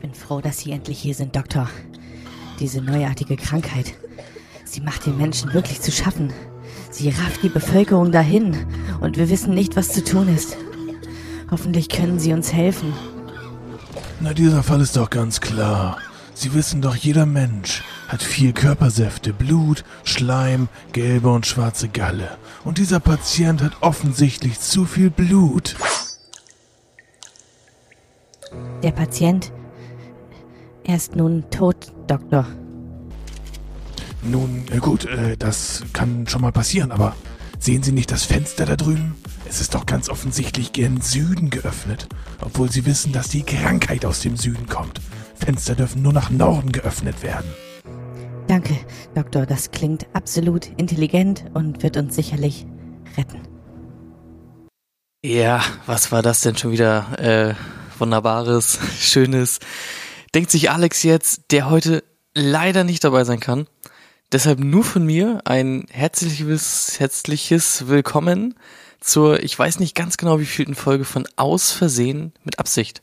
bin froh, dass Sie endlich hier sind, Doktor. Diese neuartige Krankheit. Sie macht den Menschen wirklich zu schaffen. Sie rafft die Bevölkerung dahin und wir wissen nicht, was zu tun ist. Hoffentlich können Sie uns helfen. Na, dieser Fall ist doch ganz klar. Sie wissen doch, jeder Mensch hat viel Körpersäfte, Blut, Schleim, gelbe und schwarze Galle. Und dieser Patient hat offensichtlich zu viel Blut. Der Patient. Er ist nun tot, Doktor. Nun, äh, gut, äh, das kann schon mal passieren, aber sehen Sie nicht das Fenster da drüben? Es ist doch ganz offensichtlich gen Süden geöffnet, obwohl Sie wissen, dass die Krankheit aus dem Süden kommt. Fenster dürfen nur nach Norden geöffnet werden. Danke, Doktor. Das klingt absolut intelligent und wird uns sicherlich retten. Ja, was war das denn schon wieder äh, wunderbares, schönes? Denkt sich Alex jetzt, der heute leider nicht dabei sein kann. Deshalb nur von mir ein herzliches, herzliches Willkommen zur, ich weiß nicht ganz genau wievielten Folge von Aus Versehen mit Absicht.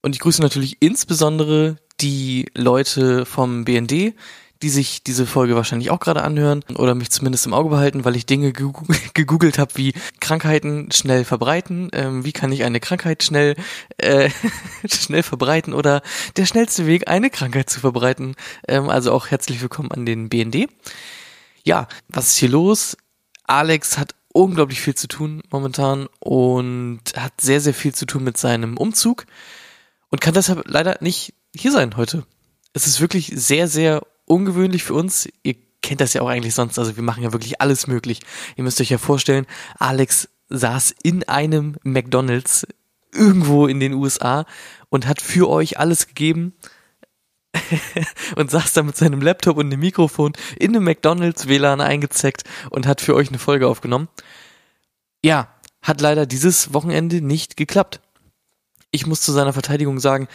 Und ich grüße natürlich insbesondere die Leute vom BND, die sich diese Folge wahrscheinlich auch gerade anhören oder mich zumindest im Auge behalten, weil ich Dinge gegoogelt habe, wie Krankheiten schnell verbreiten, ähm, wie kann ich eine Krankheit schnell äh, schnell verbreiten oder der schnellste Weg, eine Krankheit zu verbreiten. Ähm, also auch herzlich willkommen an den BND. Ja, was ist hier los? Alex hat unglaublich viel zu tun momentan und hat sehr, sehr viel zu tun mit seinem Umzug und kann deshalb leider nicht hier sein heute. Es ist wirklich sehr, sehr ungewöhnlich für uns. Ihr kennt das ja auch eigentlich sonst. Also wir machen ja wirklich alles möglich. Ihr müsst euch ja vorstellen, Alex saß in einem McDonald's irgendwo in den USA und hat für euch alles gegeben und saß da mit seinem Laptop und einem Mikrofon in einem McDonald's WLAN eingezeckt und hat für euch eine Folge aufgenommen. Ja, hat leider dieses Wochenende nicht geklappt. Ich muss zu seiner Verteidigung sagen,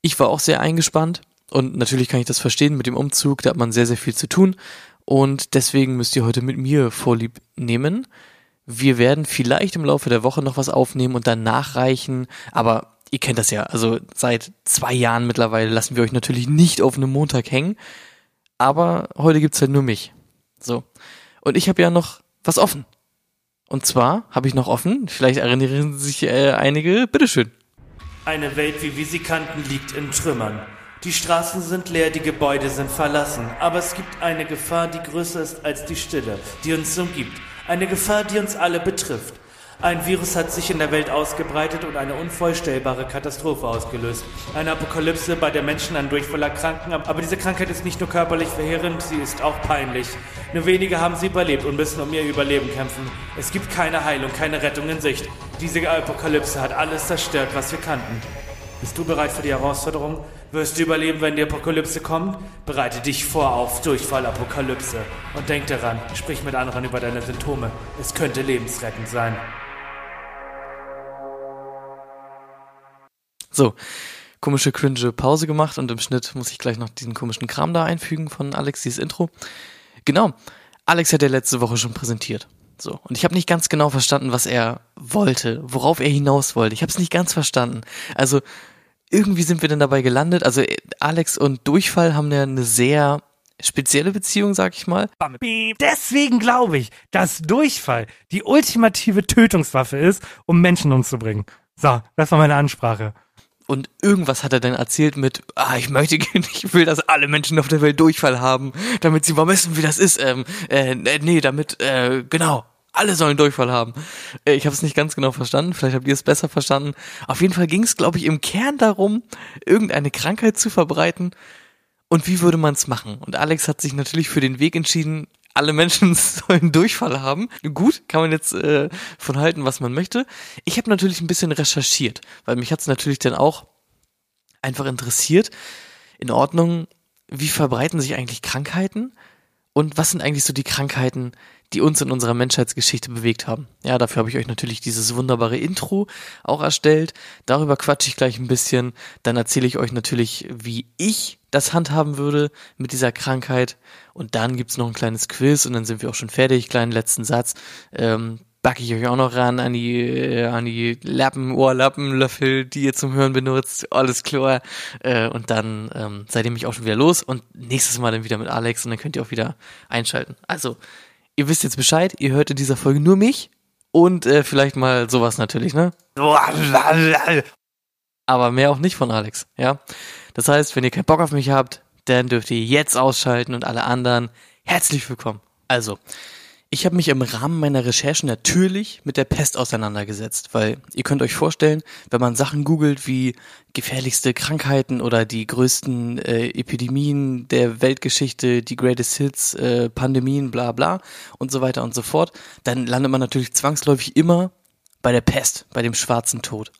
ich war auch sehr eingespannt und natürlich kann ich das verstehen mit dem Umzug, da hat man sehr, sehr viel zu tun. Und deswegen müsst ihr heute mit mir Vorlieb nehmen. Wir werden vielleicht im Laufe der Woche noch was aufnehmen und dann nachreichen, aber ihr kennt das ja, also seit zwei Jahren mittlerweile lassen wir euch natürlich nicht auf einem Montag hängen. Aber heute gibt's halt nur mich. So. Und ich habe ja noch was offen. Und zwar habe ich noch offen, vielleicht erinnern sich äh, einige, bitteschön. Eine Welt, wie kannten, liegt in Trümmern. Die Straßen sind leer, die Gebäude sind verlassen, aber es gibt eine Gefahr, die größer ist als die Stille, die uns umgibt. Eine Gefahr, die uns alle betrifft. Ein Virus hat sich in der Welt ausgebreitet und eine unvorstellbare Katastrophe ausgelöst. Eine Apokalypse, bei der Menschen an Durchfall erkranken, aber diese Krankheit ist nicht nur körperlich verheerend, sie ist auch peinlich. Nur wenige haben sie überlebt und müssen um ihr Überleben kämpfen. Es gibt keine Heilung, keine Rettung in Sicht. Diese Apokalypse hat alles zerstört, was wir kannten. Bist du bereit für die Herausforderung? Wirst du überleben, wenn die Apokalypse kommt? Bereite dich vor auf Durchfallapokalypse. Und denk daran, sprich mit anderen über deine Symptome. Es könnte lebensrettend sein. So, komische, cringe Pause gemacht und im Schnitt muss ich gleich noch diesen komischen Kram da einfügen von Alexis Intro. Genau, Alex hat ja letzte Woche schon präsentiert. So, und ich habe nicht ganz genau verstanden, was er wollte, worauf er hinaus wollte. Ich habe es nicht ganz verstanden. Also irgendwie sind wir dann dabei gelandet. Also Alex und Durchfall haben ja eine sehr spezielle Beziehung, sag ich mal. Deswegen glaube ich, dass Durchfall die ultimative Tötungswaffe ist, um Menschen umzubringen. So, das war meine Ansprache. Und irgendwas hat er dann erzählt mit, ah, ich möchte, ich will, dass alle Menschen auf der Welt Durchfall haben, damit sie mal wissen, wie das ist. Ähm, äh, nee, damit, äh, genau, alle sollen Durchfall haben. Äh, ich habe es nicht ganz genau verstanden, vielleicht habt ihr es besser verstanden. Auf jeden Fall ging es, glaube ich, im Kern darum, irgendeine Krankheit zu verbreiten. Und wie würde man es machen? Und Alex hat sich natürlich für den Weg entschieden, alle Menschen sollen Durchfall haben. Gut, kann man jetzt äh, von halten, was man möchte. Ich habe natürlich ein bisschen recherchiert, weil mich hat es natürlich dann auch einfach interessiert. In Ordnung, wie verbreiten sich eigentlich Krankheiten? Und was sind eigentlich so die Krankheiten, die uns in unserer Menschheitsgeschichte bewegt haben. Ja, dafür habe ich euch natürlich dieses wunderbare Intro auch erstellt. Darüber quatsche ich gleich ein bisschen. Dann erzähle ich euch natürlich, wie ich das handhaben würde mit dieser Krankheit. Und dann gibt's noch ein kleines Quiz und dann sind wir auch schon fertig. Kleinen letzten Satz. Ähm, backe ich euch auch noch ran an die, äh, an die Lappen, Ohrlappen, Löffel, die ihr zum Hören benutzt. Alles klar. Äh, und dann ähm, seid ihr mich auch schon wieder los und nächstes Mal dann wieder mit Alex und dann könnt ihr auch wieder einschalten. Also, ihr wisst jetzt Bescheid, ihr hört in dieser Folge nur mich und äh, vielleicht mal sowas natürlich, ne? Aber mehr auch nicht von Alex, ja? Das heißt, wenn ihr keinen Bock auf mich habt, dann dürft ihr jetzt ausschalten und alle anderen herzlich willkommen. Also, ich habe mich im Rahmen meiner Recherchen natürlich mit der Pest auseinandergesetzt, weil ihr könnt euch vorstellen, wenn man Sachen googelt wie gefährlichste Krankheiten oder die größten äh, Epidemien der Weltgeschichte, die Greatest Hits, äh, Pandemien, bla bla und so weiter und so fort, dann landet man natürlich zwangsläufig immer bei der Pest, bei dem schwarzen Tod.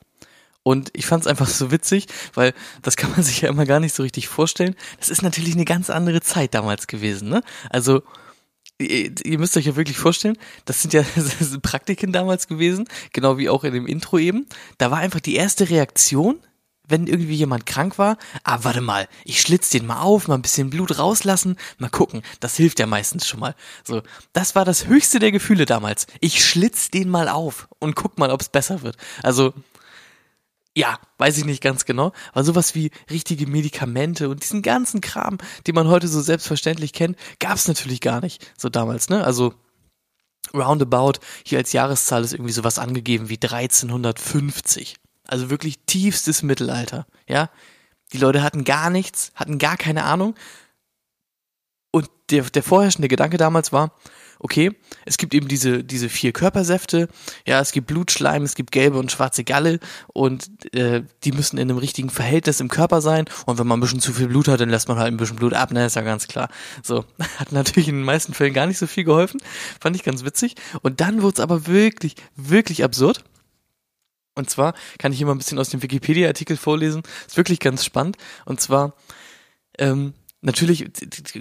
Und ich fand es einfach so witzig, weil das kann man sich ja immer gar nicht so richtig vorstellen. Das ist natürlich eine ganz andere Zeit damals gewesen, ne? Also ihr, ihr müsst euch ja wirklich vorstellen, das sind ja das sind Praktiken damals gewesen, genau wie auch in dem Intro eben. Da war einfach die erste Reaktion, wenn irgendwie jemand krank war, ah, warte mal, ich schlitz den mal auf, mal ein bisschen Blut rauslassen, mal gucken, das hilft ja meistens schon mal. So, das war das höchste der Gefühle damals. Ich schlitz den mal auf und guck mal, ob es besser wird. Also, ja, weiß ich nicht ganz genau, aber sowas wie richtige Medikamente und diesen ganzen Kram, den man heute so selbstverständlich kennt, gab es natürlich gar nicht so damals, ne? Also roundabout hier als Jahreszahl ist irgendwie sowas angegeben wie 1350. Also wirklich tiefstes Mittelalter, ja? Die Leute hatten gar nichts, hatten gar keine Ahnung. Und der, der vorherrschende Gedanke damals war, okay, es gibt eben diese, diese vier Körpersäfte, ja, es gibt Blutschleim, es gibt gelbe und schwarze Galle und äh, die müssen in einem richtigen Verhältnis im Körper sein und wenn man ein bisschen zu viel Blut hat, dann lässt man halt ein bisschen Blut ab, ne, ist ja ganz klar. So, hat natürlich in den meisten Fällen gar nicht so viel geholfen, fand ich ganz witzig und dann wurde es aber wirklich, wirklich absurd. Und zwar kann ich hier mal ein bisschen aus dem Wikipedia-Artikel vorlesen. Ist wirklich ganz spannend. Und zwar, ähm, natürlich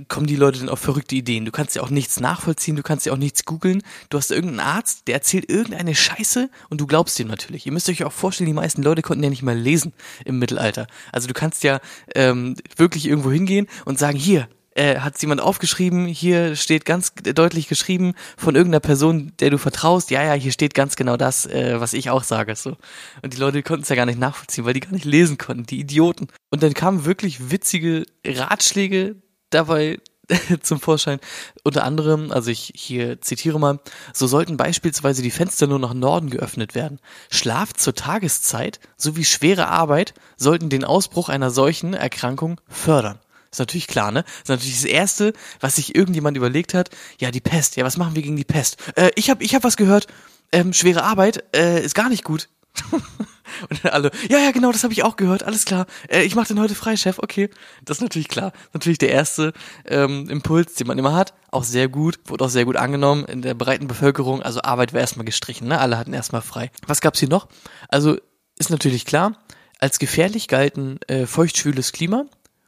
kommen die Leute dann auf verrückte Ideen. Du kannst ja auch nichts nachvollziehen, du kannst ja auch nichts googeln. Du hast irgendeinen Arzt, der erzählt irgendeine Scheiße und du glaubst ihm natürlich. Ihr müsst euch auch vorstellen, die meisten Leute konnten ja nicht mal lesen im Mittelalter. Also du kannst ja ähm, wirklich irgendwo hingehen und sagen, hier, äh, hat jemand aufgeschrieben, hier steht ganz deutlich geschrieben von irgendeiner Person, der du vertraust, ja, ja, hier steht ganz genau das, äh, was ich auch sage. So. Und die Leute konnten es ja gar nicht nachvollziehen, weil die gar nicht lesen konnten, die Idioten. Und dann kamen wirklich witzige Ratschläge dabei zum Vorschein. Unter anderem, also ich hier zitiere mal, so sollten beispielsweise die Fenster nur nach Norden geöffnet werden. Schlaf zur Tageszeit sowie schwere Arbeit sollten den Ausbruch einer solchen Erkrankung fördern. Ist natürlich klar, ne? Ist natürlich das Erste, was sich irgendjemand überlegt hat. Ja, die Pest. Ja, was machen wir gegen die Pest? Äh, ich habe ich hab was gehört. Ähm, schwere Arbeit äh, ist gar nicht gut. Und dann alle, ja, ja, genau, das habe ich auch gehört. Alles klar. Äh, ich mache den heute frei, Chef. Okay, das ist natürlich klar. Natürlich der erste ähm, Impuls, den man immer hat. Auch sehr gut, wurde auch sehr gut angenommen in der breiten Bevölkerung. Also Arbeit war erstmal gestrichen, ne? Alle hatten erstmal frei. Was gab's hier noch? Also ist natürlich klar. Als gefährlich galten äh, feuchtschwüles Klima,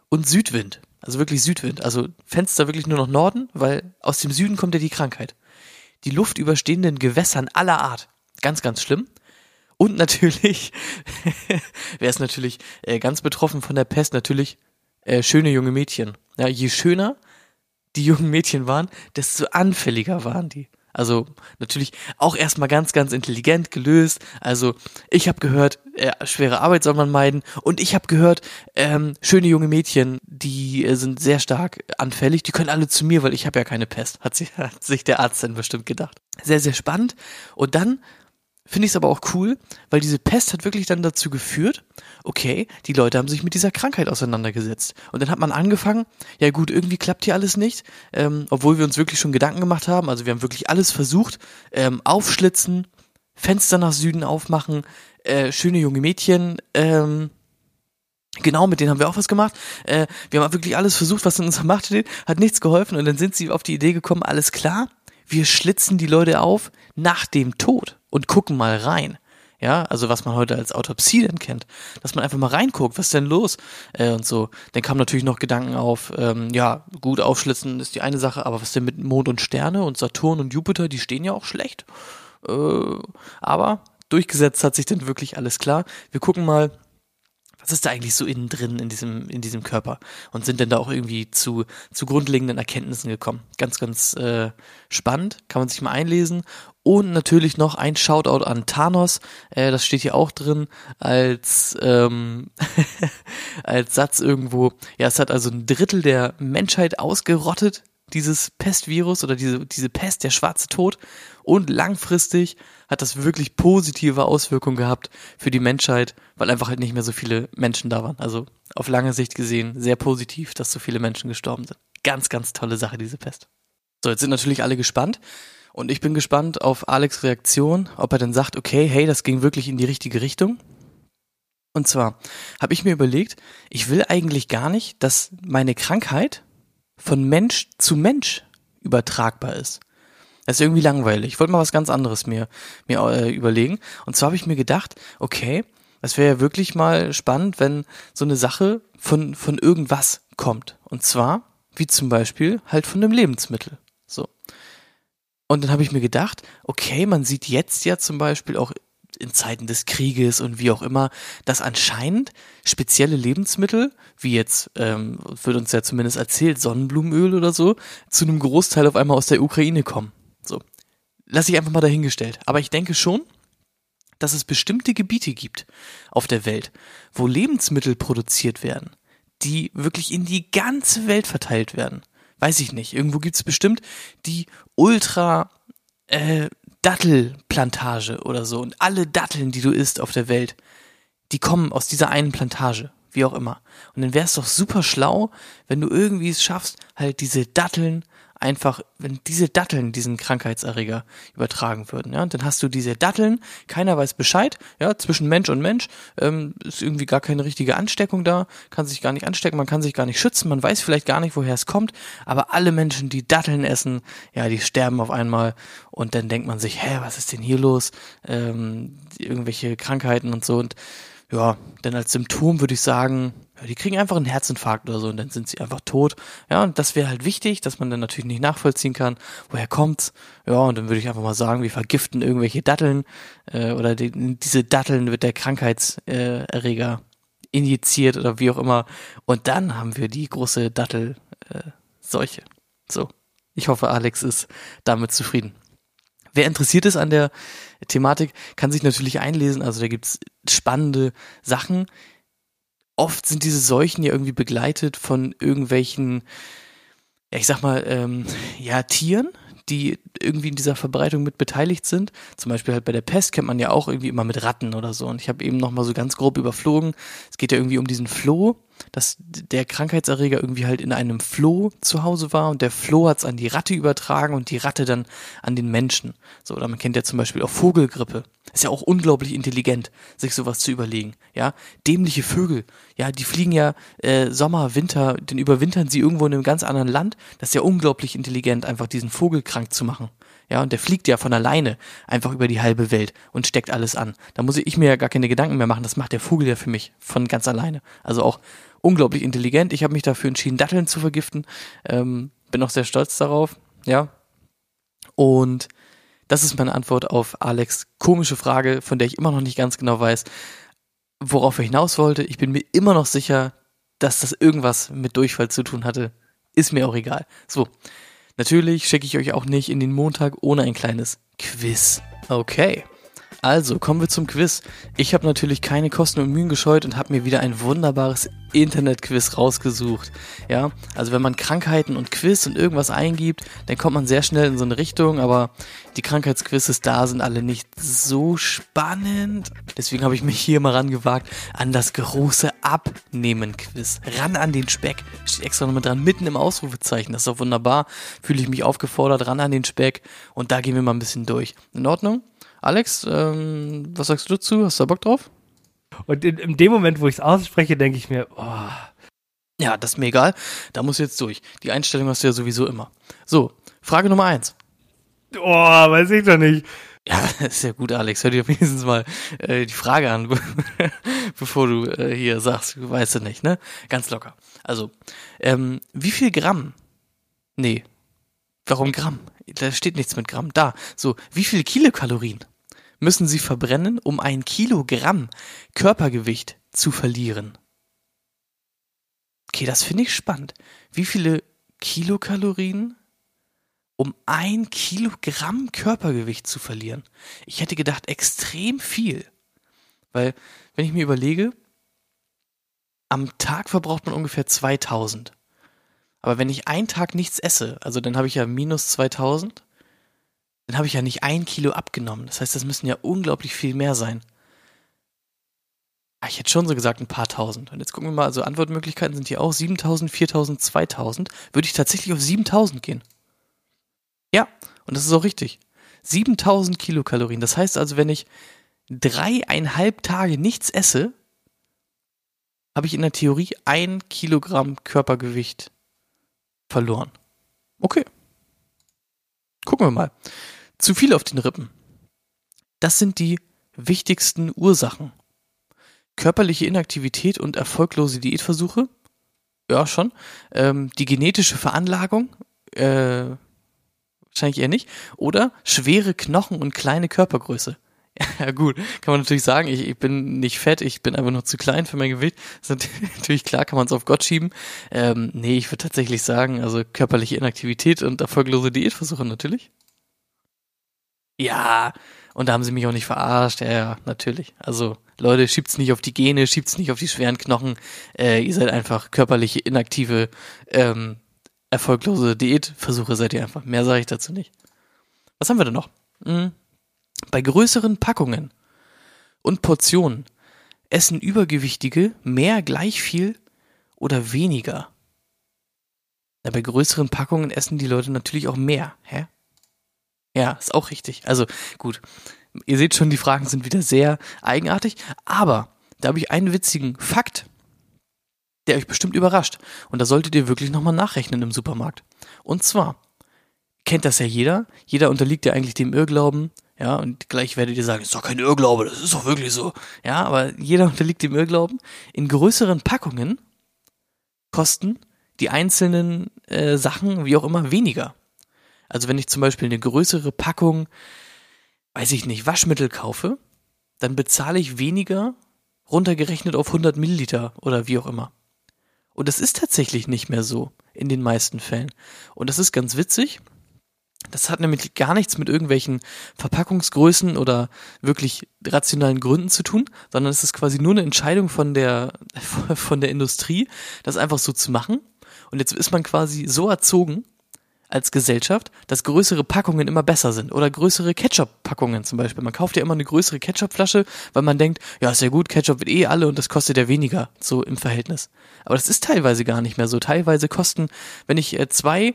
und Südwind. Also wirklich Südwind. Also Fenster wirklich nur noch Norden, weil aus dem Süden kommt ja die Krankheit. Die Luft überstehenden Gewässern aller Art. Ganz, ganz schlimm. Und natürlich, wer ist natürlich äh, ganz betroffen von der Pest, natürlich äh, schöne junge Mädchen. Ja, je schöner die jungen Mädchen waren, desto anfälliger waren die. Also natürlich auch erstmal ganz, ganz intelligent gelöst. Also ich habe gehört, äh, schwere Arbeit soll man meiden. Und ich habe gehört, ähm, schöne junge Mädchen, die äh, sind sehr stark anfällig. Die können alle zu mir, weil ich habe ja keine Pest. Hat sich, hat sich der Arzt dann bestimmt gedacht. Sehr, sehr spannend. Und dann finde ich es aber auch cool, weil diese Pest hat wirklich dann dazu geführt, okay, die Leute haben sich mit dieser Krankheit auseinandergesetzt. Und dann hat man angefangen, ja gut, irgendwie klappt hier alles nicht, ähm, obwohl wir uns wirklich schon Gedanken gemacht haben. Also wir haben wirklich alles versucht, ähm, aufschlitzen, Fenster nach Süden aufmachen, äh, schöne junge Mädchen, ähm, Genau, mit denen haben wir auch was gemacht. Äh, wir haben wirklich alles versucht, was in unserer Macht steht, hat nichts geholfen und dann sind sie auf die Idee gekommen, alles klar, wir schlitzen die Leute auf nach dem Tod und gucken mal rein. Ja, also was man heute als Autopsie denn kennt, dass man einfach mal reinguckt, was ist denn los äh, und so. Dann kamen natürlich noch Gedanken auf, ähm, ja, gut aufschlitzen ist die eine Sache, aber was denn mit Mond und Sterne und Saturn und Jupiter, die stehen ja auch schlecht. Äh, aber durchgesetzt hat sich dann wirklich alles klar. Wir gucken mal, was ist da eigentlich so innen drin in diesem, in diesem Körper? Und sind denn da auch irgendwie zu, zu grundlegenden Erkenntnissen gekommen? Ganz, ganz äh, spannend, kann man sich mal einlesen. Und natürlich noch ein Shoutout an Thanos, äh, das steht hier auch drin, als, ähm, als Satz irgendwo. Ja, es hat also ein Drittel der Menschheit ausgerottet, dieses Pestvirus oder diese, diese Pest, der schwarze Tod. Und langfristig hat das wirklich positive Auswirkungen gehabt für die Menschheit, weil einfach halt nicht mehr so viele Menschen da waren. Also auf lange Sicht gesehen sehr positiv, dass so viele Menschen gestorben sind. Ganz, ganz tolle Sache, diese Pest. So, jetzt sind natürlich alle gespannt. Und ich bin gespannt auf Alex Reaktion, ob er dann sagt, okay, hey, das ging wirklich in die richtige Richtung. Und zwar habe ich mir überlegt, ich will eigentlich gar nicht, dass meine Krankheit von Mensch zu Mensch übertragbar ist. Das ist irgendwie langweilig. Ich wollte mal was ganz anderes mir, mir äh, überlegen. Und zwar habe ich mir gedacht, okay, es wäre ja wirklich mal spannend, wenn so eine Sache von, von irgendwas kommt. Und zwar, wie zum Beispiel, halt von einem Lebensmittel. So. Und dann habe ich mir gedacht, okay, man sieht jetzt ja zum Beispiel auch in Zeiten des Krieges und wie auch immer, dass anscheinend spezielle Lebensmittel, wie jetzt ähm, wird uns ja zumindest erzählt, Sonnenblumenöl oder so, zu einem Großteil auf einmal aus der Ukraine kommen. So, lasse ich einfach mal dahingestellt. Aber ich denke schon, dass es bestimmte Gebiete gibt auf der Welt, wo Lebensmittel produziert werden, die wirklich in die ganze Welt verteilt werden weiß ich nicht, irgendwo gibt's bestimmt die Ultra äh, Dattelplantage oder so. Und alle Datteln, die du isst auf der Welt, die kommen aus dieser einen Plantage, wie auch immer. Und dann wär's doch super schlau, wenn du irgendwie es schaffst, halt diese Datteln einfach, wenn diese Datteln diesen Krankheitserreger übertragen würden, ja, und dann hast du diese Datteln, keiner weiß Bescheid, ja, zwischen Mensch und Mensch ähm, ist irgendwie gar keine richtige Ansteckung da, kann sich gar nicht anstecken, man kann sich gar nicht schützen, man weiß vielleicht gar nicht, woher es kommt, aber alle Menschen, die Datteln essen, ja, die sterben auf einmal und dann denkt man sich, hä, was ist denn hier los? Ähm, irgendwelche Krankheiten und so und ja, denn als Symptom würde ich sagen, die kriegen einfach einen Herzinfarkt oder so und dann sind sie einfach tot. Ja, und das wäre halt wichtig, dass man dann natürlich nicht nachvollziehen kann, woher kommt's. Ja, und dann würde ich einfach mal sagen, wir vergiften irgendwelche Datteln äh, oder die, diese Datteln wird der Krankheitserreger äh, injiziert oder wie auch immer. Und dann haben wir die große Dattelseuche. Äh, so, ich hoffe, Alex ist damit zufrieden. Wer interessiert ist an der Thematik, kann sich natürlich einlesen. Also da gibt's spannende Sachen. Oft sind diese Seuchen ja irgendwie begleitet von irgendwelchen, ja, ich sag mal, ähm, ja, Tieren, die irgendwie in dieser Verbreitung mit beteiligt sind. Zum Beispiel halt bei der Pest kennt man ja auch irgendwie immer mit Ratten oder so. Und ich habe eben nochmal so ganz grob überflogen. Es geht ja irgendwie um diesen Floh, dass der Krankheitserreger irgendwie halt in einem Floh zu Hause war und der Floh hat es an die Ratte übertragen und die Ratte dann an den Menschen. So, oder man kennt ja zum Beispiel auch Vogelgrippe. Ist ja auch unglaublich intelligent, sich sowas zu überlegen. Ja, dämliche Vögel. Ja, die fliegen ja äh, Sommer, Winter, den überwintern sie irgendwo in einem ganz anderen Land. Das ist ja unglaublich intelligent, einfach diesen Vogel krank zu machen. Ja, und der fliegt ja von alleine einfach über die halbe Welt und steckt alles an. Da muss ich mir ja gar keine Gedanken mehr machen. Das macht der Vogel ja für mich von ganz alleine. Also auch unglaublich intelligent. Ich habe mich dafür entschieden, Datteln zu vergiften. Ähm, bin auch sehr stolz darauf. Ja. Und das ist meine Antwort auf Alex komische Frage, von der ich immer noch nicht ganz genau weiß, worauf er hinaus wollte. Ich bin mir immer noch sicher, dass das irgendwas mit Durchfall zu tun hatte. Ist mir auch egal. So. Natürlich schicke ich euch auch nicht in den Montag ohne ein kleines Quiz. Okay. Also, kommen wir zum Quiz. Ich habe natürlich keine Kosten und Mühen gescheut und habe mir wieder ein wunderbares Internet-Quiz rausgesucht. Ja, also wenn man Krankheiten und Quiz und irgendwas eingibt, dann kommt man sehr schnell in so eine Richtung, aber die Krankheitsquizzes da sind alle nicht so spannend. Deswegen habe ich mich hier mal rangewagt an das große Abnehmen-Quiz. Ran an den Speck. Steht extra nochmal dran, mitten im Ausrufezeichen. Das ist doch wunderbar. Fühle ich mich aufgefordert, ran an den Speck. Und da gehen wir mal ein bisschen durch. In Ordnung? Alex, ähm, was sagst du dazu? Hast du da Bock drauf? Und in, in dem Moment, wo ich es ausspreche, denke ich mir, oh. Ja, das ist mir egal. Da muss jetzt durch. Die Einstellung hast du ja sowieso immer. So, Frage Nummer eins. Oh, weiß ich doch nicht. Ja, ist ja gut, Alex. Hör dir wenigstens mal äh, die Frage an, bevor du äh, hier sagst, weißt du nicht, ne? Ganz locker. Also, ähm, wie viel Gramm? Nee. Warum Gramm? Da steht nichts mit Gramm. Da. So, wie viel Kilokalorien müssen sie verbrennen, um ein Kilogramm Körpergewicht zu verlieren? Okay, das finde ich spannend. Wie viele Kilokalorien, um ein Kilogramm Körpergewicht zu verlieren? Ich hätte gedacht, extrem viel. Weil, wenn ich mir überlege, am Tag verbraucht man ungefähr 2000. Aber wenn ich einen Tag nichts esse, also dann habe ich ja minus 2000, dann habe ich ja nicht ein Kilo abgenommen. Das heißt, das müssen ja unglaublich viel mehr sein. Ah, ich hätte schon so gesagt ein paar tausend. Und jetzt gucken wir mal, also Antwortmöglichkeiten sind hier auch 7000, 4000, 2000. Würde ich tatsächlich auf 7000 gehen. Ja, und das ist auch richtig. 7000 Kilokalorien. Das heißt also, wenn ich dreieinhalb Tage nichts esse, habe ich in der Theorie ein Kilogramm Körpergewicht verloren. Okay. Gucken wir mal. Zu viel auf den Rippen. Das sind die wichtigsten Ursachen. Körperliche Inaktivität und erfolglose Diätversuche. Ja, schon. Ähm, die genetische Veranlagung. Äh, wahrscheinlich eher nicht. Oder schwere Knochen und kleine Körpergröße. Ja, gut, kann man natürlich sagen, ich, ich bin nicht fett, ich bin einfach nur zu klein für mein Gewicht. Das ist natürlich klar, kann man es auf Gott schieben. Ähm, nee, ich würde tatsächlich sagen, also körperliche Inaktivität und erfolglose Diätversuche natürlich. Ja, und da haben sie mich auch nicht verarscht, ja, ja, natürlich. Also, Leute, schiebt's nicht auf die Gene, schiebt's nicht auf die schweren Knochen. Äh, ihr seid einfach körperliche, inaktive, ähm, erfolglose Diätversuche seid ihr einfach. Mehr sage ich dazu nicht. Was haben wir denn noch? Hm. Bei größeren Packungen und Portionen essen Übergewichtige mehr gleich viel oder weniger. Ja, bei größeren Packungen essen die Leute natürlich auch mehr. Hä? Ja, ist auch richtig. Also gut, ihr seht schon, die Fragen sind wieder sehr eigenartig, aber da habe ich einen witzigen Fakt, der euch bestimmt überrascht. Und da solltet ihr wirklich nochmal nachrechnen im Supermarkt. Und zwar, kennt das ja jeder, jeder unterliegt ja eigentlich dem Irrglauben, ja, und gleich werdet ihr sagen, ist doch kein Irrglaube, das ist doch wirklich so. Ja, aber jeder unterliegt dem Irrglauben. In größeren Packungen kosten die einzelnen äh, Sachen, wie auch immer, weniger. Also wenn ich zum Beispiel eine größere Packung, weiß ich nicht, Waschmittel kaufe, dann bezahle ich weniger runtergerechnet auf 100 Milliliter oder wie auch immer. Und das ist tatsächlich nicht mehr so in den meisten Fällen. Und das ist ganz witzig, das hat nämlich gar nichts mit irgendwelchen Verpackungsgrößen oder wirklich rationalen Gründen zu tun, sondern es ist quasi nur eine Entscheidung von der, von der Industrie, das einfach so zu machen. Und jetzt ist man quasi so erzogen als Gesellschaft, dass größere Packungen immer besser sind. Oder größere Ketchup-Packungen zum Beispiel. Man kauft ja immer eine größere Ketchup-Flasche, weil man denkt, ja, ist ja gut, Ketchup wird eh alle und das kostet ja weniger, so im Verhältnis. Aber das ist teilweise gar nicht mehr so. Teilweise kosten, wenn ich äh, zwei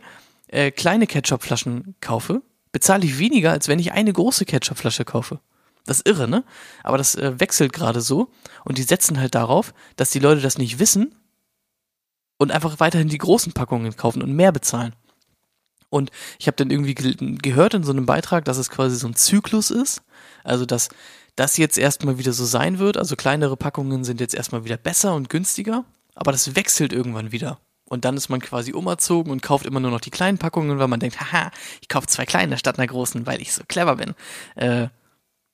äh, kleine Ketchupflaschen kaufe, bezahle ich weniger, als wenn ich eine große Ketchupflasche kaufe. Das ist irre, ne? Aber das äh, wechselt gerade so und die setzen halt darauf, dass die Leute das nicht wissen und einfach weiterhin die großen Packungen kaufen und mehr bezahlen. Und ich habe dann irgendwie ge gehört in so einem Beitrag, dass es quasi so ein Zyklus ist. Also, dass das jetzt erstmal wieder so sein wird. Also kleinere Packungen sind jetzt erstmal wieder besser und günstiger. Aber das wechselt irgendwann wieder. Und dann ist man quasi umerzogen und kauft immer nur noch die kleinen Packungen, weil man denkt, haha, ich kaufe zwei kleine statt einer großen, weil ich so clever bin. Äh,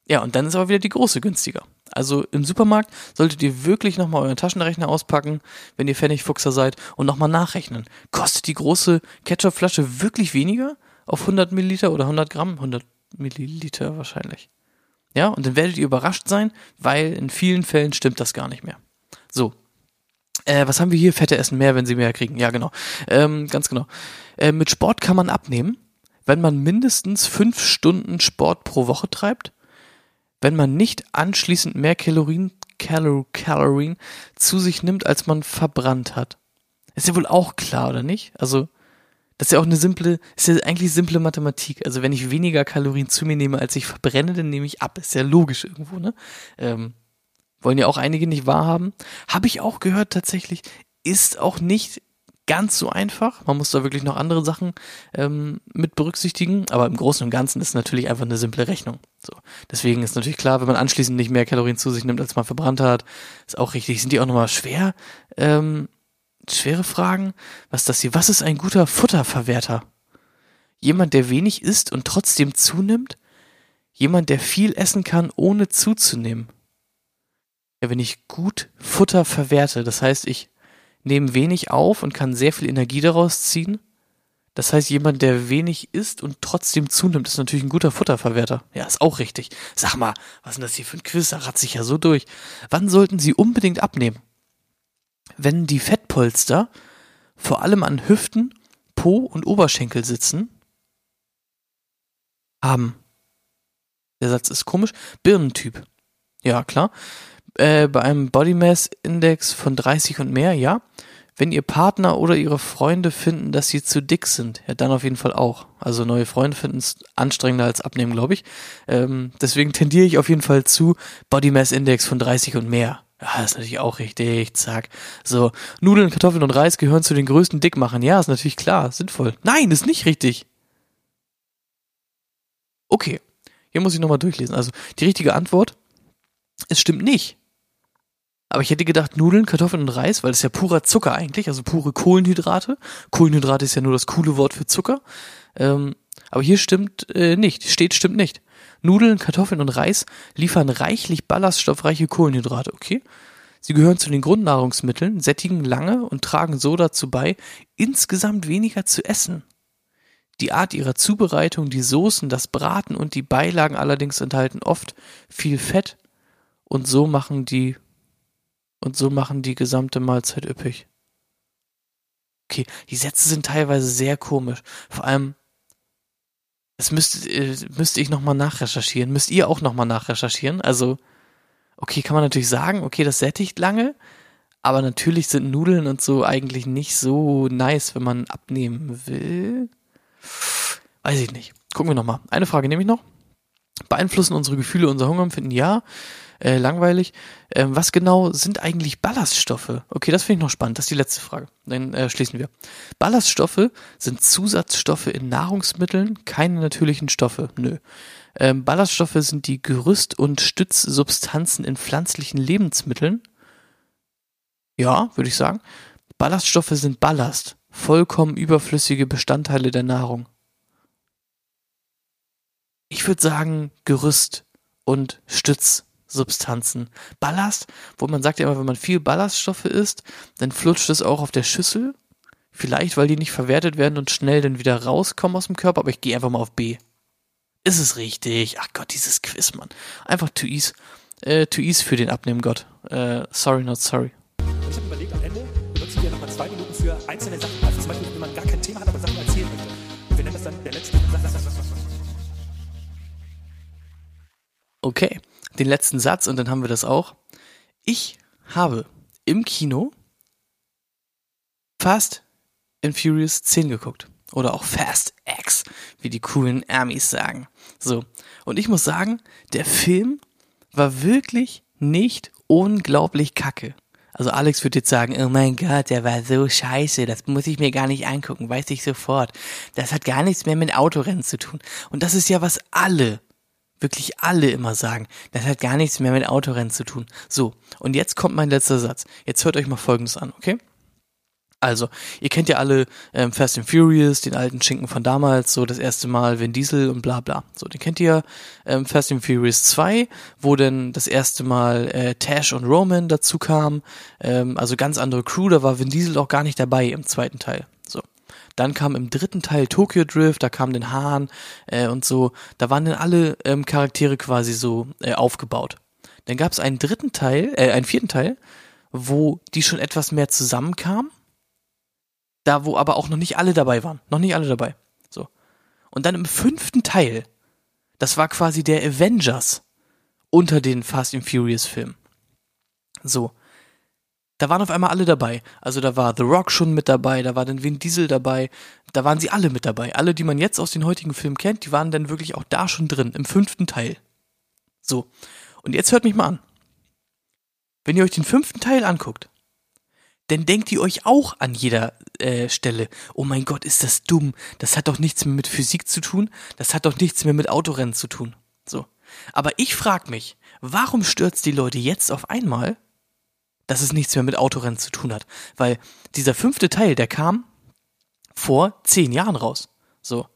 ja, und dann ist aber wieder die große günstiger. Also im Supermarkt solltet ihr wirklich nochmal euren Taschenrechner auspacken, wenn ihr Pfennigfuchser seid, und nochmal nachrechnen. Kostet die große Ketchupflasche wirklich weniger auf 100 Milliliter oder 100 Gramm? 100 Milliliter wahrscheinlich. Ja, und dann werdet ihr überrascht sein, weil in vielen Fällen stimmt das gar nicht mehr. So, äh, was haben wir hier? Fette essen mehr, wenn sie mehr kriegen. Ja, genau. Ähm, ganz genau. Äh, mit Sport kann man abnehmen, wenn man mindestens fünf Stunden Sport pro Woche treibt, wenn man nicht anschließend mehr Kalorien, Calor Kalorien zu sich nimmt, als man verbrannt hat. Ist ja wohl auch klar, oder nicht? Also, das ist ja auch eine simple, ist ja eigentlich simple Mathematik. Also, wenn ich weniger Kalorien zu mir nehme, als ich verbrenne, dann nehme ich ab. Ist ja logisch irgendwo, ne? Ähm, wollen ja auch einige nicht wahrhaben. Habe ich auch gehört tatsächlich, ist auch nicht ganz so einfach. Man muss da wirklich noch andere Sachen ähm, mit berücksichtigen. Aber im Großen und Ganzen ist natürlich einfach eine simple Rechnung. So. Deswegen ist natürlich klar, wenn man anschließend nicht mehr Kalorien zu sich nimmt, als man verbrannt hat, ist auch richtig. Sind die auch nochmal schwer? Ähm, schwere Fragen? Was ist das hier? Was ist ein guter Futterverwerter? Jemand, der wenig isst und trotzdem zunimmt? Jemand, der viel essen kann, ohne zuzunehmen. Wenn ich gut Futter verwerte, das heißt, ich nehme wenig auf und kann sehr viel Energie daraus ziehen. Das heißt, jemand, der wenig isst und trotzdem zunimmt, ist natürlich ein guter Futterverwerter. Ja, ist auch richtig. Sag mal, was ist das hier für ein Quiz? Da ratze ich ja so durch. Wann sollten Sie unbedingt abnehmen? Wenn die Fettpolster vor allem an Hüften, Po und Oberschenkel sitzen, haben. Der Satz ist komisch. Birnentyp. Ja, klar. Äh, bei einem Body Mass Index von 30 und mehr, ja. Wenn ihr Partner oder ihre Freunde finden, dass sie zu dick sind, ja, dann auf jeden Fall auch. Also neue Freunde finden es anstrengender als abnehmen, glaube ich. Ähm, deswegen tendiere ich auf jeden Fall zu Body Mass Index von 30 und mehr. Ja, ist natürlich auch richtig, zack. So, Nudeln, Kartoffeln und Reis gehören zu den größten Dickmachern. Ja, ist natürlich klar, sinnvoll. Nein, ist nicht richtig. Okay, hier muss ich nochmal durchlesen. Also, die richtige Antwort, es stimmt nicht. Aber ich hätte gedacht, Nudeln, Kartoffeln und Reis, weil das ist ja purer Zucker eigentlich, also pure Kohlenhydrate. Kohlenhydrate ist ja nur das coole Wort für Zucker. Ähm, aber hier stimmt äh, nicht, steht stimmt nicht. Nudeln, Kartoffeln und Reis liefern reichlich ballaststoffreiche Kohlenhydrate, okay? Sie gehören zu den Grundnahrungsmitteln, sättigen lange und tragen so dazu bei, insgesamt weniger zu essen. Die Art ihrer Zubereitung, die Soßen, das Braten und die Beilagen allerdings enthalten oft viel Fett und so machen die und so machen die gesamte Mahlzeit üppig. Okay, die Sätze sind teilweise sehr komisch. Vor allem das müsste, äh, müsste ich nochmal nachrecherchieren. Müsst ihr auch nochmal nachrecherchieren. Also, okay, kann man natürlich sagen, okay, das sättigt lange, aber natürlich sind Nudeln und so eigentlich nicht so nice, wenn man abnehmen will. Weiß ich nicht. Gucken wir nochmal. Eine Frage nehme ich noch. Beeinflussen unsere Gefühle unser Hungerempfinden? Ja äh, langweilig. Ähm, was genau sind eigentlich Ballaststoffe? Okay, das finde ich noch spannend. Das ist die letzte Frage. Dann äh, schließen wir. Ballaststoffe sind Zusatzstoffe in Nahrungsmitteln, keine natürlichen Stoffe. Nö. Ähm, Ballaststoffe sind die Gerüst- und Stützsubstanzen in pflanzlichen Lebensmitteln. Ja, würde ich sagen. Ballaststoffe sind Ballast, vollkommen überflüssige Bestandteile der Nahrung. Ich würde sagen Gerüst und Stütz. Substanzen. Ballast, wo man sagt ja immer, wenn man viel Ballaststoffe isst, dann flutscht es auch auf der Schüssel. Vielleicht, weil die nicht verwertet werden und schnell dann wieder rauskommen aus dem Körper, aber ich gehe einfach mal auf B. Ist es richtig? Ach Gott, dieses Quiz, Mann. Einfach to ease. Äh, to ease für den Abnehmgott. Äh, sorry, not sorry. Ich habe überlegt, am Ende benutzen wir nochmal zwei Minuten für einzelne Sachen. Also zum Beispiel, wenn man gar kein Thema hat, aber Sachen erzählen möchte. Wir nennen das dann der letzte. Okay den letzten Satz und dann haben wir das auch. Ich habe im Kino Fast and Furious 10 geguckt. Oder auch Fast X, wie die coolen Amis sagen. So. Und ich muss sagen, der Film war wirklich nicht unglaublich kacke. Also Alex wird jetzt sagen, oh mein Gott, der war so scheiße, das muss ich mir gar nicht angucken, weiß ich sofort. Das hat gar nichts mehr mit Autorennen zu tun. Und das ist ja, was alle wirklich alle immer sagen, das hat gar nichts mehr mit Autorennen zu tun. So, und jetzt kommt mein letzter Satz. Jetzt hört euch mal Folgendes an, okay? Also, ihr kennt ja alle ähm, Fast and Furious, den alten Schinken von damals, so das erste Mal Vin Diesel und bla bla. So, den kennt ihr ähm, Fast and Furious 2, wo denn das erste Mal äh, Tash und Roman dazu kam. Ähm, also ganz andere Crew, da war Vin Diesel auch gar nicht dabei im zweiten Teil. Dann kam im dritten Teil Tokyo Drift, da kam den Hahn äh, und so. Da waren dann alle ähm, Charaktere quasi so äh, aufgebaut. Dann gab es einen dritten Teil, äh, einen vierten Teil, wo die schon etwas mehr zusammenkamen. Da, wo aber auch noch nicht alle dabei waren. Noch nicht alle dabei. So. Und dann im fünften Teil, das war quasi der Avengers unter den Fast and Furious Filmen. So da waren auf einmal alle dabei. Also da war The Rock schon mit dabei, da war dann Vin Diesel dabei, da waren sie alle mit dabei. Alle, die man jetzt aus den heutigen Filmen kennt, die waren dann wirklich auch da schon drin, im fünften Teil. So. Und jetzt hört mich mal an. Wenn ihr euch den fünften Teil anguckt, dann denkt ihr euch auch an jeder äh, Stelle, oh mein Gott, ist das dumm. Das hat doch nichts mehr mit Physik zu tun, das hat doch nichts mehr mit Autorennen zu tun. So. Aber ich frag mich, warum stürzt die Leute jetzt auf einmal dass es nichts mehr mit Autorennen zu tun hat. Weil dieser fünfte Teil, der kam vor zehn Jahren raus. So.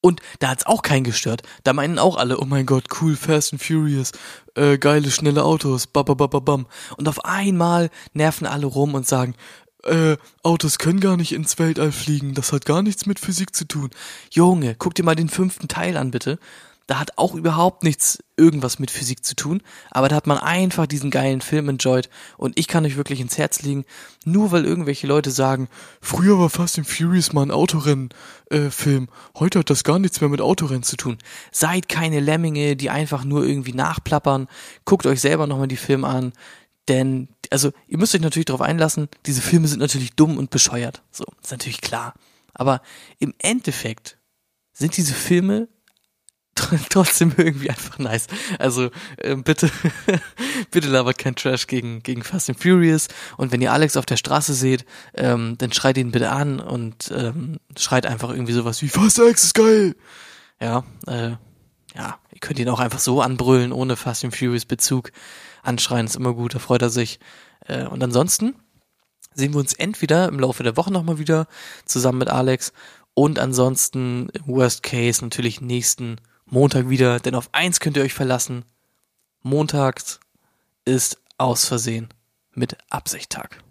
Und da hat's auch keinen gestört. Da meinen auch alle, oh mein Gott, cool, Fast and Furious, äh, geile, schnelle Autos, babababam. Und auf einmal nerven alle rum und sagen, äh, Autos können gar nicht ins Weltall fliegen, das hat gar nichts mit Physik zu tun. Junge, guck dir mal den fünften Teil an, bitte. Da hat auch überhaupt nichts irgendwas mit Physik zu tun, aber da hat man einfach diesen geilen Film enjoyed und ich kann euch wirklich ins Herz legen, nur weil irgendwelche Leute sagen, früher war Fast and Furious mal ein Autorennen-Film, heute hat das gar nichts mehr mit Autorennen zu tun. Seid keine Lemminge, die einfach nur irgendwie nachplappern, guckt euch selber nochmal die Filme an, denn, also, ihr müsst euch natürlich darauf einlassen, diese Filme sind natürlich dumm und bescheuert. So, ist natürlich klar. Aber im Endeffekt sind diese Filme trotzdem irgendwie einfach nice. Also äh, bitte, bitte labert kein Trash gegen, gegen Fast and Furious. Und wenn ihr Alex auf der Straße seht, ähm, dann schreit ihn bitte an und ähm, schreit einfach irgendwie sowas wie Fast X ist geil. Ja, äh, ja, ihr könnt ihn auch einfach so anbrüllen, ohne Fast and Furious Bezug. Anschreien ist immer gut, da freut er sich. Äh, und ansonsten sehen wir uns entweder im Laufe der Woche nochmal wieder zusammen mit Alex und ansonsten im Worst Case natürlich nächsten Montag wieder, denn auf eins könnt ihr euch verlassen. Montags ist aus Versehen mit Absichttag.